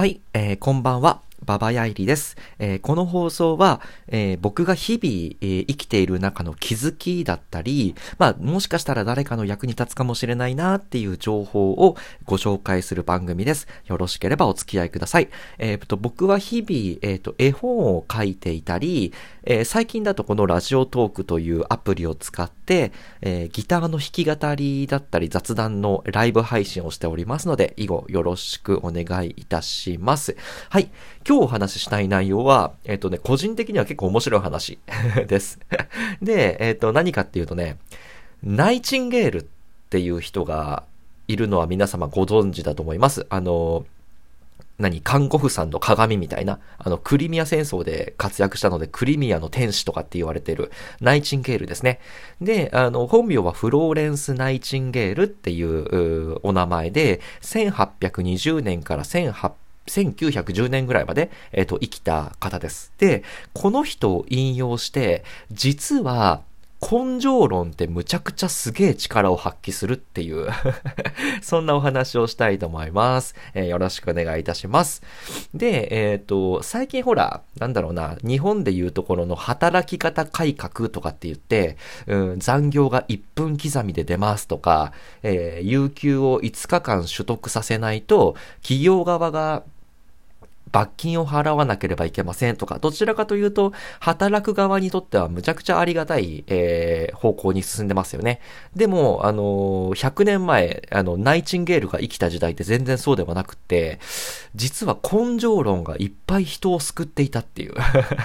はい、えーこんばんは。ババヤイリです。えーこの放送は、えー僕が日々、えー生きている中の気づきだったり、まあ、もしかしたら誰かの役に立つかもしれないなっていう情報をご紹介する番組です。よろしければお付き合いください。えーと、僕は日々、えーと、絵本を書いていたり、え最近だとこのラジオトークというアプリを使って、えギターの弾き語りだったり雑談のライブ配信をしておりますので、以後よろしくお願いいたします。はい。今日お話ししたい内容は、えっ、とね、個人的には結構面白い話 です。で、えっ、と、何かっていうとね、ナイチンゲールっていう人がいるのは皆様ご存知だと思います。あの、何看護婦さんの鏡みたいな、あの、クリミア戦争で活躍したので、クリミアの天使とかって言われてる、ナイチンゲールですね。で、あの、本名はフローレンス・ナイチンゲールっていうお名前で、1820年から1800 1910年ぐらいまで、えっ、と、生きた方です。で、この人を引用して、実は、根性論ってむちゃくちゃすげえ力を発揮するっていう そんなお話をしたいと思います。えーよろしくお願いいたします。で、えっ、と、最近ほら、なんだろうな、日本でいうところの働き方改革とかって言って、うん、残業が1分刻みで出ますとか、えー有給を5日間取得させないと、企業側が罰金を払わなければいけませんとか、どちらかというと、働く側にとってはむちゃくちゃありがたい、えー方向に進んでますよね。でも、あのー100年前、あの、ナイチンゲールが生きた時代って全然そうではなくて、実は根性論がいっぱい人を救っていたっていう。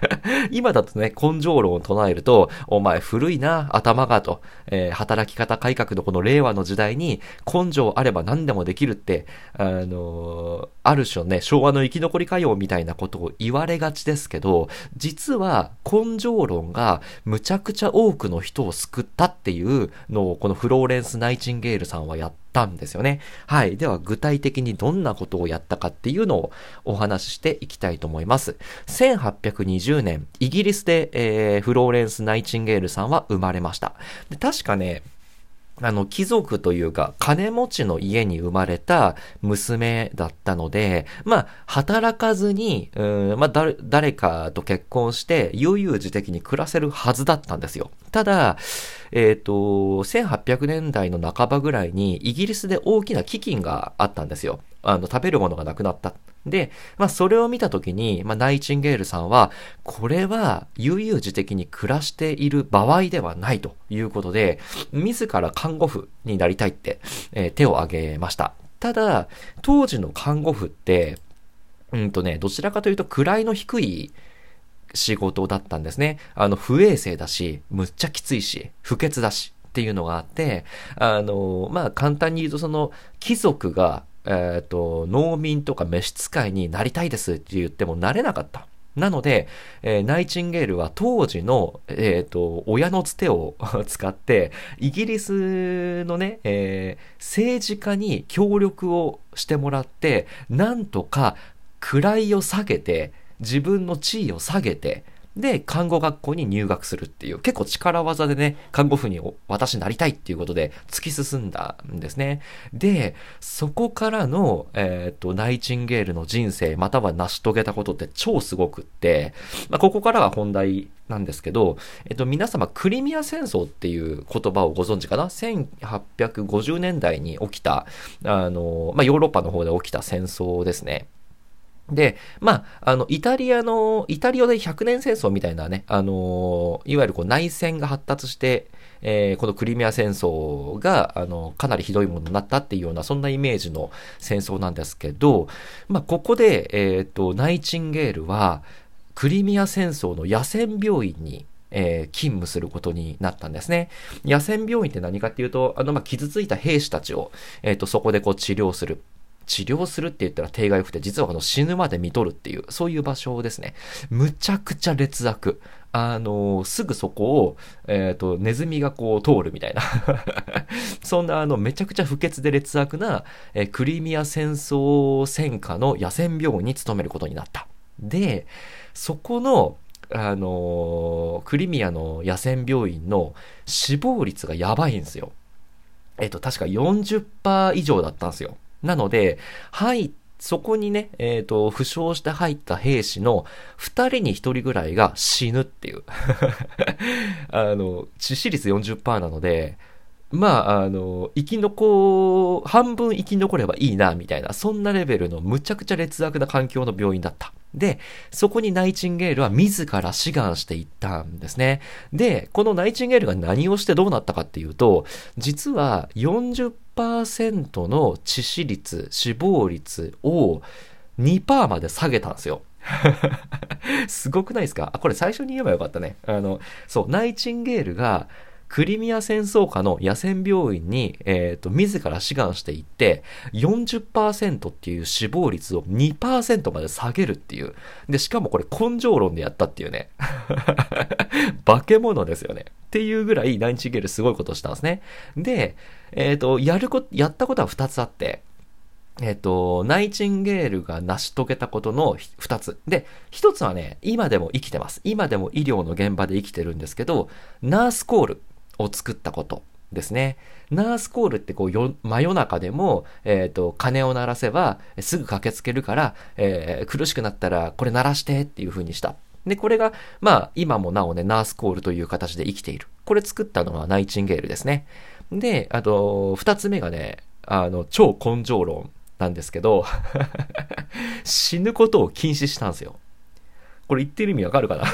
今だとね、根性論を唱えると、お前古いな、頭がと、えー働き方改革のこの令和の時代に根性あれば何でもできるって、あのーある種のね、昭和の生き残りかよみたいなことを言われがちですけど、実は根性論がむちゃくちゃ多くの人を救ったっていうのを、このフローレンス・ナイチンゲールさんはやったんですよね。はい。では具体的にどんなことをやったかっていうのをお話ししていきたいと思います。1820年、イギリスで、えーフローレンス・ナイチンゲールさんは生まれました。で確かね、あの、貴族というか、金持ちの家に生まれた娘だったので、まあ、働かずに、うん、まあ、誰、かと結婚して、悠々自適に暮らせるはずだったんですよ。ただ、えっ、と、1800年代の半ばぐらいに、イギリスで大きな飢饉があったんですよ。あの、食べるものがなくなった。で、まあ、それを見たときに、まあ、ナイチンゲールさんは、これは悠々自適に暮らしている場合ではないということで、自ら看護婦になりたいって、えー手を挙げました。ただ、当時の看護婦って、うんとね、どちらかというと位の低い仕事だったんですね。あの、不衛生だし、むっちゃきついし、不潔だしっていうのがあって、あの、まあ、簡単に言うとその、貴族が、えっ、と、農民とか召使いになりたいですって言ってもなれなかった。なので、えーナイチンゲールは当時の、えっ、と、親のつてを 使って、イギリスのね、えー政治家に協力をしてもらって、なんとか位を下げて、自分の地位を下げて、で、看護学校に入学するっていう、結構力技でね、看護婦にお私なりたいっていうことで突き進んだんですね。で、そこからの、えっ、と、ナイチンゲールの人生、または成し遂げたことって超すごくって、まあ、ここからは本題なんですけど、えっ、と、皆様、クリミア戦争っていう言葉をご存知かな ?1850 年代に起きた、あの、まあ、ヨーロッパの方で起きた戦争ですね。で、まあ、あの、イタリアの、イタリアで100年戦争みたいなね、あの、いわゆるこう内戦が発達して、えーこのクリミア戦争が、あの、かなりひどいものになったっていうような、そんなイメージの戦争なんですけど、まあ、ここで、えっ、と、ナイチンゲールは、クリミア戦争の野戦病院に、えー勤務することになったんですね。野戦病院って何かっていうと、あの、まあ、傷ついた兵士たちを、えっ、と、そこでこう治療する。治療するって言ったら定外不定、実はこの死ぬまで見とるっていう、そういう場所ですね。むちゃくちゃ劣悪。あのすぐそこを、えっ、と、ネズミがこう通るみたいな。そんなあの、めちゃくちゃ不潔で劣悪な、えークリミア戦争戦火の野戦病院に勤めることになった。で、そこの、あのクリミアの野戦病院の死亡率がやばいんですよ。えっと、確か40%以上だったんですよ。なので、入っそこにね、えっ、と、負傷して入った兵士の2人に1人ぐらいが死ぬっていう。あの、致死率40%なので、まあ、あの、生き残、半分生き残ればいいな、みたいな、そんなレベルのむちゃくちゃ劣悪な環境の病院だった。で、そこにナイチンゲールは自ら志願していったんですね。で、このナイチンゲールが何をしてどうなったかっていうと、実は40%の致死率、死亡率を2%まで下げたんですよ。すごくないですか？あ、これ最初に言えばよかったね。あの、そう、ナイチンゲールがクリミア戦争下の野戦病院に、えっ、ー、と、自ら志願していって、40%っていう死亡率を2%まで下げるっていう。で、しかもこれ根性論でやったっていうね。化け物ですよね。っていうぐらいナインチゲールすごいことしたんですね。で、えっ、ー、と、やるこ、やったことは2つあって、えっ、と、ナイチンゲールが成し遂げたことの二つ。で、一つはね、今でも生きてます。今でも医療の現場で生きてるんですけど、ナースコール。を作ったことですね。ナースコールってこう真夜中でも、えっ、ー、と、鐘を鳴らせばすぐ駆けつけるから、えー、苦しくなったらこれ鳴らしてっていう風にした。で、これが、まあ、今もなおね、ナースコールという形で生きている。これ作ったのはナイチンゲールですね。で、あと、二つ目がね、あの、超根性論なんですけど 死ぬことを禁止したんですよ。これ言ってる意味わかるかな？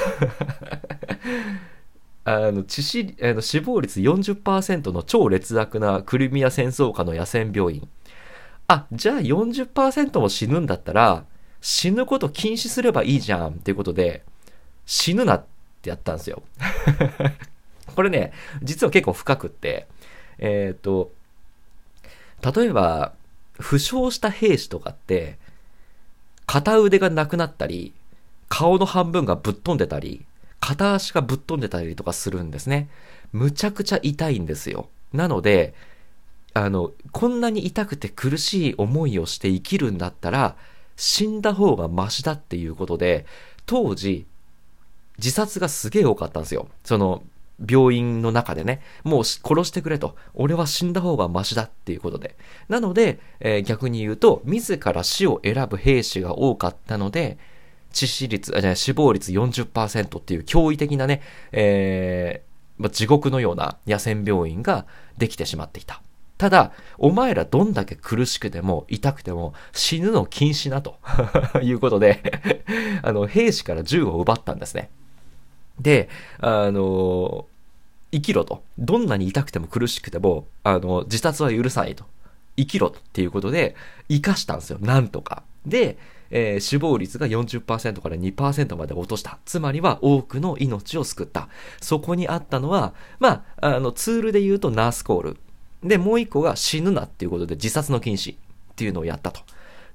あの致死あの死亡率40%の超劣悪なクリミア戦争下の野戦病院。あ、じゃあ40%も死ぬんだったら、死ぬこと禁止すればいいじゃんっていうことで、死ぬなってやったんですよ。これね、実は結構深くって、えっ、と、例えば、負傷した兵士とかって、片腕がなくなったり、顔の半分がぶっ飛んでたり、片足がぶっ飛んでたりとかするんですね。むちゃくちゃ痛いんですよ。なので、あの、こんなに痛くて苦しい思いをして生きるんだったら、死んだ方がマシだっていうことで、当時、自殺がすげえ多かったんですよ。その、病院の中でね、もう殺してくれと。俺は死んだ方がマシだっていうことで。なので、えー、逆に言うと、自ら死を選ぶ兵士が多かったので、致死率、あ、じゃ死亡率40%っていう驚異的なね、えー、まあ、地獄のような野戦病院ができてしまっていた。ただ、お前らどんだけ苦しくても痛くても死ぬの禁止なと いうことで あの、兵士から銃を奪ったんですね。で、あの、生きろと。どんなに痛くても苦しくても、あの、自殺は許さないと。生きろっていうことで、生かしたんですよ。なんとか。で、えー、死亡率が40%から2%まで落とした。つまりは多くの命を救った。そこにあったのは、まあ、あの、ツールで言うとナースコール。で、もう一個が死ぬなっていうことで自殺の禁止っていうのをやったと。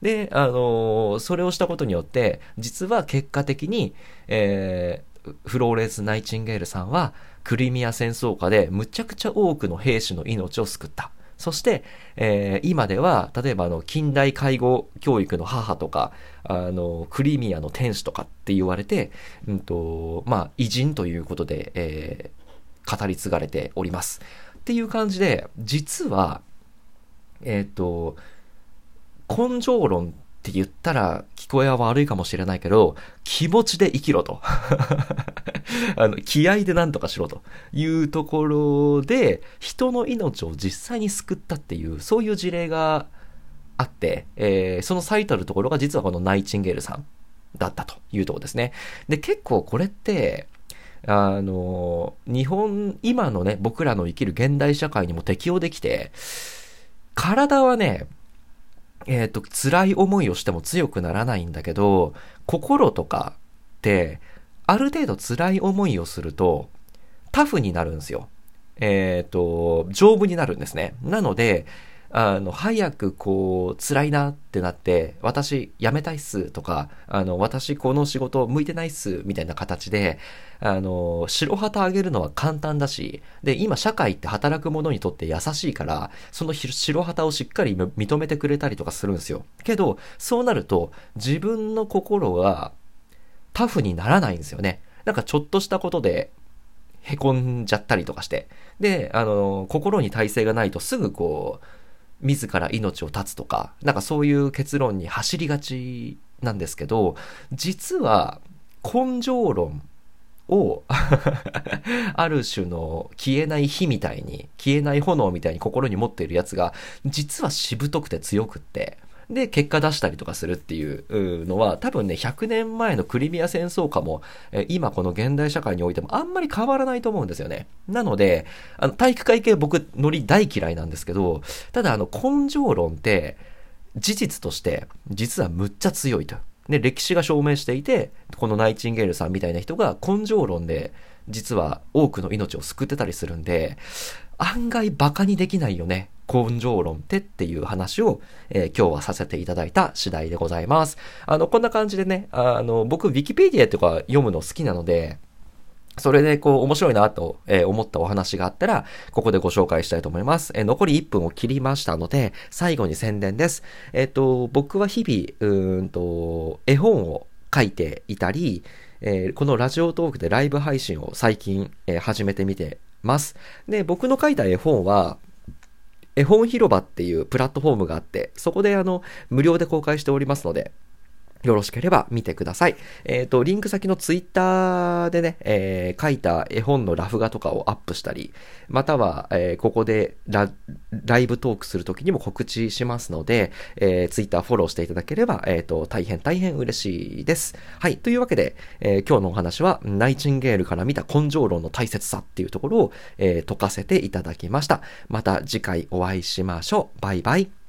で、あのー、それをしたことによって、実は結果的に、えー、フローレンス・ナイチンゲールさんは、クリミア戦争下でむちゃくちゃ多くの兵士の命を救った。そして、えー、今では、例えばあの、近代介護教育の母とか、あの、クリミアの天使とかって言われて、うんと、まあ、偉人ということで、えー、語り継がれております。っていう感じで、実は、えっ、ー、と、根性論って言ったら聞こえは悪いかもしれないけど、気持ちで生きろと。あの、気合で何とかしろというところで、人の命を実際に救ったっていう、そういう事例があって、えー、その最たるところが実はこのナイチンゲールさんだったというところですね。で、結構これって、あの、日本、今のね、僕らの生きる現代社会にも適用できて、体はね、えっ、ー、と、辛い思いをしても強くならないんだけど、心とかって、ある程度辛い思いをすると、タフになるんですよ。えっ、ー、と、丈夫になるんですね。なので、あの、早くこう、辛いなってなって、私辞めたいっすとか、あの、私この仕事向いてないっすみたいな形で、あの、白旗あげるのは簡単だし、で、今社会って働く者にとって優しいから、その白旗をしっかり認めてくれたりとかするんですよ。けど、そうなると、自分の心がタフにならないんですよね。なんかちょっとしたことで、へこんじゃったりとかして。で、あの、心に耐性がないとすぐこう、自ら命を絶つとか、なんかそういう結論に走りがちなんですけど、実は根性論を ある種の消えない火みたいに、消えない炎みたいに心に持っているやつが、実はしぶとくて強くって、で、結果出したりとかするっていうのは、多分ね、100年前のクリミア戦争下も、今この現代社会においてもあんまり変わらないと思うんですよね。なので、あの、体育会系僕、ノリ大嫌いなんですけど、ただあの、根性論って、事実として、実はむっちゃ強いと。で、歴史が証明していて、このナイチンゲールさんみたいな人が根性論で、実は多くの命を救ってたりするんで、案外バカにできないよね。根性論ってっていう話を、えー、今日はさせていただいた次第でございます。あの、こんな感じでね、あの、僕、ウィキペディアとか読むの好きなので、それでこう面白いなと、思ったお話があったら、ここでご紹介したいと思います。残り1分を切りましたので、最後に宣伝です。えっ、と、僕は日々、うんと、絵本を書いていたり、このラジオトークでライブ配信を最近、始めてみてます。で、僕の書いた絵本は、絵本広場っていうプラットフォームがあって、そこであの、無料で公開しておりますので、よろしければ見てください。えっ、ー、と、リンク先のツイッターでね、えー、書いた絵本のラフ画とかをアップしたり、または、えー、ここでラライブトークするときにも告知しますので、えー、ツイッターフォローしていただければ、えっ、と、大変大変嬉しいです。はい。というわけで、え今日のお話は、ナイチンゲールから見た根性論の大切さっていうところを、え解かせていただきました。また次回お会いしましょう。バイバイ。